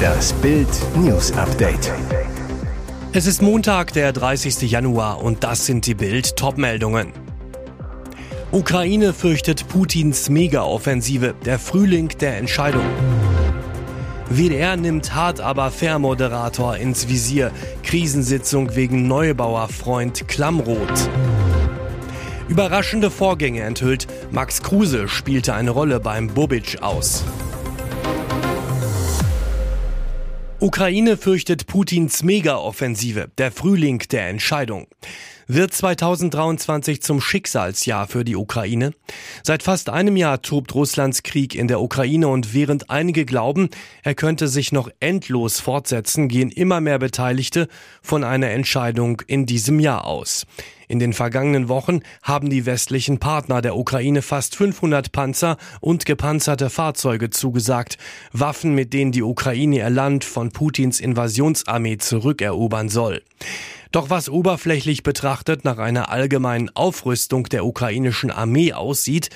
Das Bild News Update. Es ist Montag, der 30. Januar und das sind die Bild Topmeldungen. Ukraine fürchtet Putins Mega-Offensive, der Frühling der Entscheidung. WDR nimmt hart aber fair Moderator ins Visier. Krisensitzung wegen Neubauerfreund Klammroth. Überraschende Vorgänge enthüllt. Max Kruse spielte eine Rolle beim Bobic aus. Ukraine fürchtet Putins Mega-Offensive, der Frühling der Entscheidung. Wird 2023 zum Schicksalsjahr für die Ukraine? Seit fast einem Jahr tobt Russlands Krieg in der Ukraine und während einige glauben, er könnte sich noch endlos fortsetzen, gehen immer mehr Beteiligte von einer Entscheidung in diesem Jahr aus. In den vergangenen Wochen haben die westlichen Partner der Ukraine fast 500 Panzer und gepanzerte Fahrzeuge zugesagt, Waffen, mit denen die Ukraine ihr Land von Putins Invasionsarmee zurückerobern soll. Doch was oberflächlich betrachtet nach einer allgemeinen Aufrüstung der ukrainischen Armee aussieht,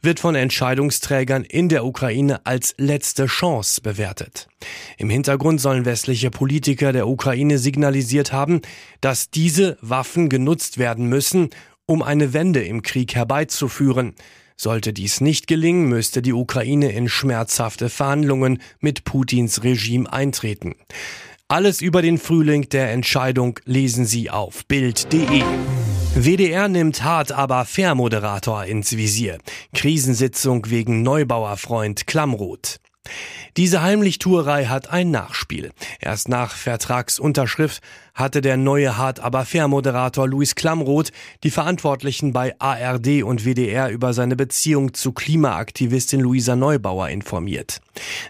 wird von Entscheidungsträgern in der Ukraine als letzte Chance bewertet. Im Hintergrund sollen westliche Politiker der Ukraine signalisiert haben, dass diese Waffen genutzt werden müssen, um eine Wende im Krieg herbeizuführen. Sollte dies nicht gelingen, müsste die Ukraine in schmerzhafte Verhandlungen mit Putins Regime eintreten. Alles über den Frühling der Entscheidung lesen Sie auf Bild.de. WDR nimmt hart aber fair Moderator ins Visier. Krisensitzung wegen Neubauerfreund Klammroth. Diese Heimlichtuerei hat ein Nachspiel. Erst nach Vertragsunterschrift hatte der neue Hart aber fair Moderator Luis Klamroth die Verantwortlichen bei ARD und WDR über seine Beziehung zu Klimaaktivistin Luisa Neubauer informiert.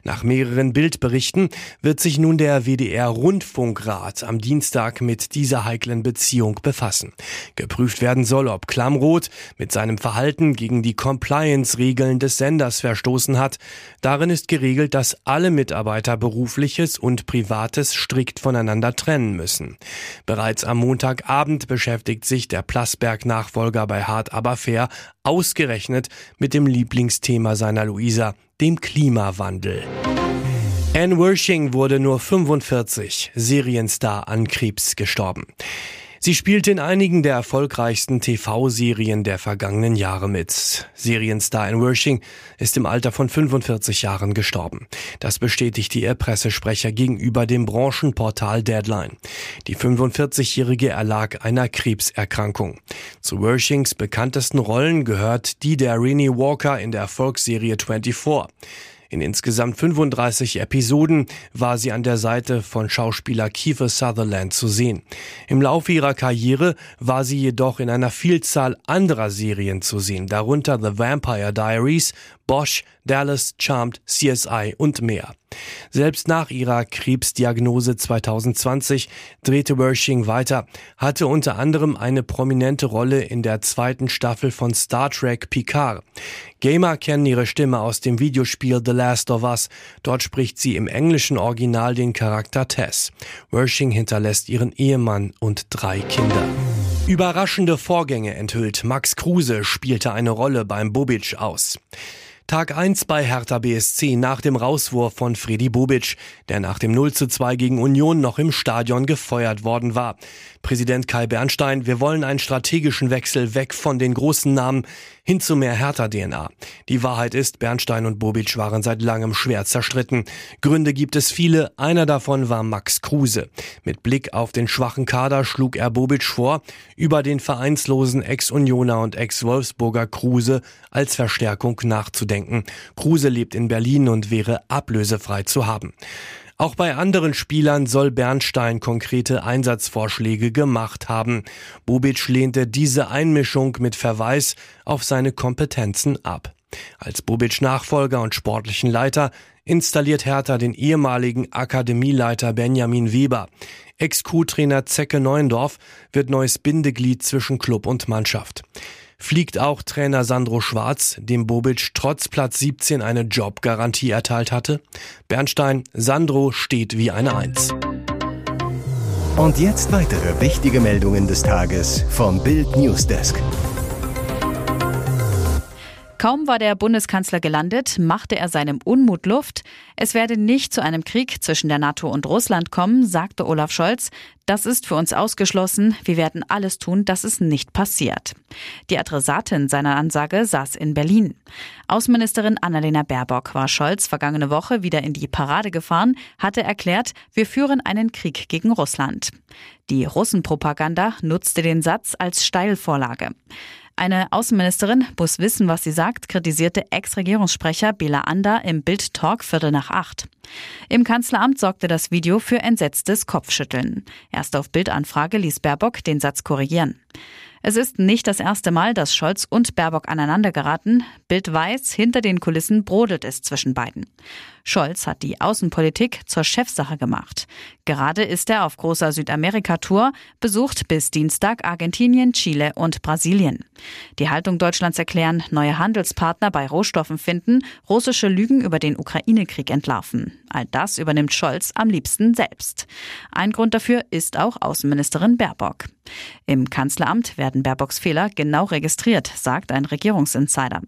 Nach mehreren Bildberichten wird sich nun der WDR Rundfunkrat am Dienstag mit dieser heiklen Beziehung befassen. Geprüft werden soll, ob Klamroth mit seinem Verhalten gegen die Compliance-Regeln des Senders verstoßen hat. Darin ist geregelt, dass alle Mitarbeiter berufliches und privates strikt voneinander trennen müssen. Bereits am Montagabend beschäftigt sich der Plasberg-Nachfolger bei Hart aber fair ausgerechnet mit dem Lieblingsthema seiner Luisa, dem Klimawandel. Anne Wershing wurde nur 45, Serienstar an Krebs gestorben. Sie spielte in einigen der erfolgreichsten TV-Serien der vergangenen Jahre mit. Serienstar in Wershing ist im Alter von 45 Jahren gestorben. Das bestätigte ihr Pressesprecher gegenüber dem Branchenportal Deadline. Die 45-Jährige erlag einer Krebserkrankung. Zu Wershings bekanntesten Rollen gehört die der Renee Walker in der Erfolgsserie 24. In insgesamt 35 Episoden war sie an der Seite von Schauspieler Kiefer Sutherland zu sehen. Im Laufe ihrer Karriere war sie jedoch in einer Vielzahl anderer Serien zu sehen, darunter The Vampire Diaries, Bosch, Dallas, Charmed, CSI und mehr. Selbst nach ihrer Krebsdiagnose 2020 drehte Wershing weiter, hatte unter anderem eine prominente Rolle in der zweiten Staffel von Star Trek Picard. Gamer kennen ihre Stimme aus dem Videospiel The Last of Us. Dort spricht sie im englischen Original den Charakter Tess. Wershing hinterlässt ihren Ehemann und drei Kinder. Überraschende Vorgänge enthüllt. Max Kruse spielte eine Rolle beim Bobic aus. Tag 1 bei Hertha BSC nach dem Rauswurf von Freddy Bobic, der nach dem 0 zu 2 gegen Union noch im Stadion gefeuert worden war. Präsident Kai Bernstein, wir wollen einen strategischen Wechsel weg von den großen Namen hin zu mehr Hertha-DNA. Die Wahrheit ist, Bernstein und Bobic waren seit langem schwer zerstritten. Gründe gibt es viele, einer davon war Max Kruse. Mit Blick auf den schwachen Kader schlug er Bobic vor, über den vereinslosen Ex-Unioner und Ex-Wolfsburger Kruse als Verstärkung nachzudenken. Kruse lebt in Berlin und wäre ablösefrei zu haben. Auch bei anderen Spielern soll Bernstein konkrete Einsatzvorschläge gemacht haben. Bobic lehnte diese Einmischung mit Verweis auf seine Kompetenzen ab. Als Bobic Nachfolger und sportlichen Leiter installiert Hertha den ehemaligen Akademieleiter Benjamin Weber. Ex-Co-Trainer Zecke Neuendorf wird neues Bindeglied zwischen Club und Mannschaft fliegt auch Trainer Sandro Schwarz, dem Bobic trotz Platz 17 eine Jobgarantie erteilt hatte. Bernstein, Sandro steht wie eine Eins. Und jetzt weitere wichtige Meldungen des Tages vom Bild Newsdesk. Kaum war der Bundeskanzler gelandet, machte er seinem Unmut Luft. Es werde nicht zu einem Krieg zwischen der NATO und Russland kommen, sagte Olaf Scholz. Das ist für uns ausgeschlossen. Wir werden alles tun, dass es nicht passiert. Die Adressatin seiner Ansage saß in Berlin. Außenministerin Annalena Baerbock war Scholz vergangene Woche wieder in die Parade gefahren, hatte erklärt, wir führen einen Krieg gegen Russland. Die Russenpropaganda nutzte den Satz als Steilvorlage. Eine Außenministerin muss wissen, was sie sagt, kritisierte Ex-Regierungssprecher Bela Ander im Bild-Talk Viertel nach acht. Im Kanzleramt sorgte das Video für entsetztes Kopfschütteln. Erst auf Bildanfrage ließ Baerbock den Satz korrigieren. Es ist nicht das erste Mal, dass Scholz und Baerbock aneinander geraten. Bild weiß, hinter den Kulissen brodelt es zwischen beiden. Scholz hat die Außenpolitik zur Chefsache gemacht. Gerade ist er auf großer Südamerika-Tour, besucht bis Dienstag Argentinien, Chile und Brasilien. Die Haltung Deutschlands erklären, neue Handelspartner bei Rohstoffen finden, russische Lügen über den Ukraine-Krieg entlarven. All das übernimmt Scholz am liebsten selbst. Ein Grund dafür ist auch Außenministerin Baerbock. Im Kanzleramt werden Baerbocks Fehler genau registriert, sagt ein Regierungsinsider.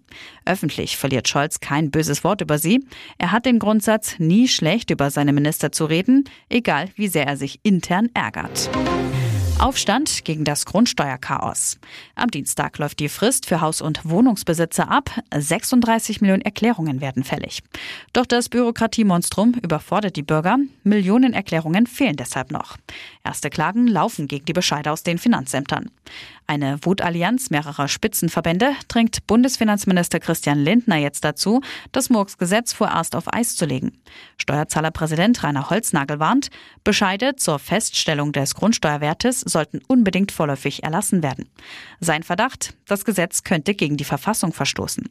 Öffentlich verliert Scholz kein böses Wort über sie. Er hat den Grundsatz, nie schlecht über seine Minister zu reden, egal wie sehr er sich intern ärgert. Aufstand gegen das Grundsteuerchaos. Am Dienstag läuft die Frist für Haus- und Wohnungsbesitzer ab. 36 Millionen Erklärungen werden fällig. Doch das Bürokratiemonstrum überfordert die Bürger. Millionen Erklärungen fehlen deshalb noch. Erste Klagen laufen gegen die Bescheide aus den Finanzämtern. Eine Wutallianz mehrerer Spitzenverbände drängt Bundesfinanzminister Christian Lindner jetzt dazu, das Murks-Gesetz vorerst auf Eis zu legen. Steuerzahlerpräsident Rainer Holznagel warnt, Bescheide zur Feststellung des Grundsteuerwertes sollten unbedingt vorläufig erlassen werden. Sein Verdacht, das Gesetz könnte gegen die Verfassung verstoßen.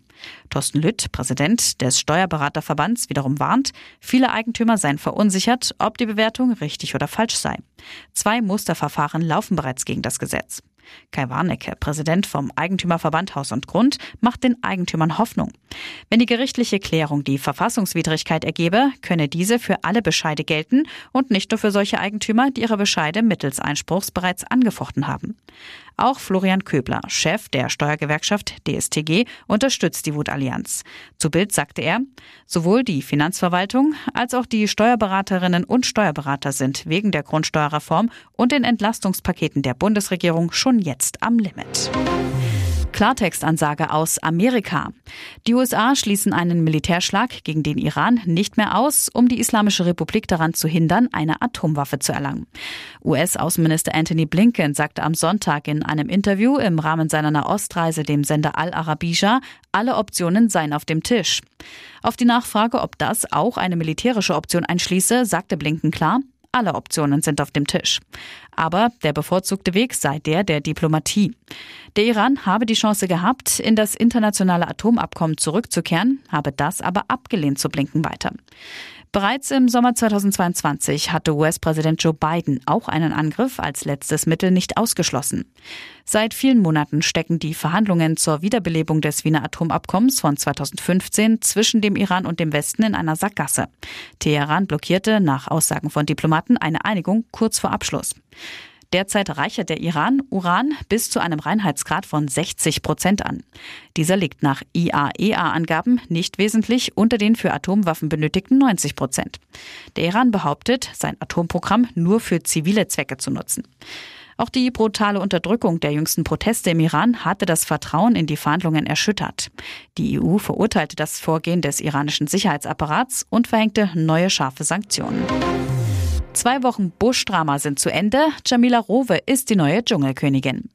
Thorsten Lütt, Präsident des Steuerberaterverbands, wiederum warnt, viele Eigentümer seien verunsichert, ob die Bewertung richtig oder falsch sei. Zwei Musterverfahren laufen bereits gegen das Gesetz. Kai Warnecke, Präsident vom Eigentümerverband Haus und Grund, macht den Eigentümern Hoffnung. Wenn die gerichtliche Klärung die Verfassungswidrigkeit ergebe, könne diese für alle Bescheide gelten und nicht nur für solche Eigentümer, die ihre Bescheide mittels Einspruchs bereits angefochten haben. Auch Florian Köbler, Chef der Steuergewerkschaft DSTG, unterstützt die Wutallianz. Zu Bild sagte er, sowohl die Finanzverwaltung als auch die Steuerberaterinnen und Steuerberater sind wegen der Grundsteuerreform und den Entlastungspaketen der Bundesregierung schon jetzt am Limit. Klartextansage aus Amerika. Die USA schließen einen Militärschlag gegen den Iran nicht mehr aus, um die Islamische Republik daran zu hindern, eine Atomwaffe zu erlangen. US-Außenminister Anthony Blinken sagte am Sonntag in einem Interview im Rahmen seiner Nahostreise dem Sender Al Arabiya, alle Optionen seien auf dem Tisch. Auf die Nachfrage, ob das auch eine militärische Option einschließe, sagte Blinken klar, alle Optionen sind auf dem Tisch. Aber der bevorzugte Weg sei der der Diplomatie. Der Iran habe die Chance gehabt, in das internationale Atomabkommen zurückzukehren, habe das aber abgelehnt, zu blinken weiter. Bereits im Sommer 2022 hatte US-Präsident Joe Biden auch einen Angriff als letztes Mittel nicht ausgeschlossen. Seit vielen Monaten stecken die Verhandlungen zur Wiederbelebung des Wiener Atomabkommens von 2015 zwischen dem Iran und dem Westen in einer Sackgasse. Teheran blockierte nach Aussagen von Diplomaten eine Einigung kurz vor Abschluss. Derzeit reichert der Iran Uran bis zu einem Reinheitsgrad von 60 Prozent an. Dieser liegt nach IAEA-Angaben nicht wesentlich unter den für Atomwaffen benötigten 90 Prozent. Der Iran behauptet, sein Atomprogramm nur für zivile Zwecke zu nutzen. Auch die brutale Unterdrückung der jüngsten Proteste im Iran hatte das Vertrauen in die Verhandlungen erschüttert. Die EU verurteilte das Vorgehen des iranischen Sicherheitsapparats und verhängte neue scharfe Sanktionen. Zwei Wochen Buschdrama sind zu Ende. Jamila Rowe ist die neue Dschungelkönigin.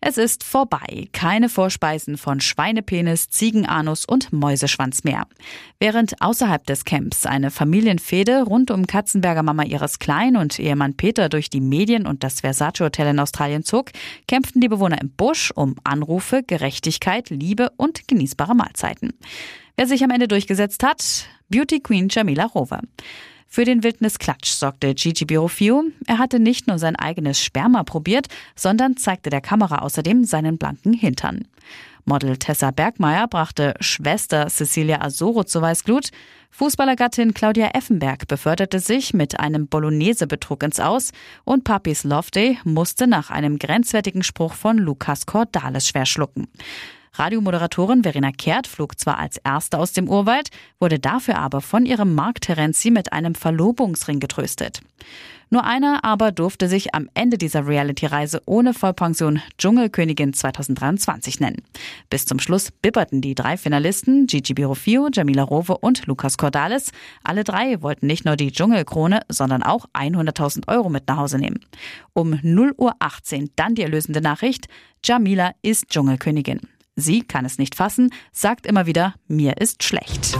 Es ist vorbei. Keine Vorspeisen von Schweinepenis, Ziegenanus und Mäuseschwanz mehr. Während außerhalb des Camps eine Familienfehde rund um Katzenberger Mama ihres Klein und Ehemann Peter durch die Medien und das Versace Hotel in Australien zog, kämpften die Bewohner im Busch um Anrufe, Gerechtigkeit, Liebe und genießbare Mahlzeiten. Wer sich am Ende durchgesetzt hat? Beauty Queen Jamila Rowe. Für den Wildnisklatsch sorgte Gigi Birofio. Er hatte nicht nur sein eigenes Sperma probiert, sondern zeigte der Kamera außerdem seinen blanken Hintern. Model Tessa Bergmeier brachte Schwester Cecilia Asoro zu Weißglut. Fußballergattin Claudia Effenberg beförderte sich mit einem Bolognese-Betrug ins Aus und Papis Day musste nach einem grenzwertigen Spruch von Lukas Cordalis schwer schlucken. Radiomoderatorin Verena Kehrt flog zwar als Erste aus dem Urwald, wurde dafür aber von ihrem Mark Terenzi mit einem Verlobungsring getröstet. Nur einer aber durfte sich am Ende dieser Reality-Reise ohne Vollpension Dschungelkönigin 2023 nennen. Bis zum Schluss bibberten die drei Finalisten Gigi Birofio, Jamila Rowe und Lukas Cordalis. Alle drei wollten nicht nur die Dschungelkrone, sondern auch 100.000 Euro mit nach Hause nehmen. Um 0 Uhr 18 dann die erlösende Nachricht, Jamila ist Dschungelkönigin. Sie kann es nicht fassen, sagt immer wieder, mir ist schlecht.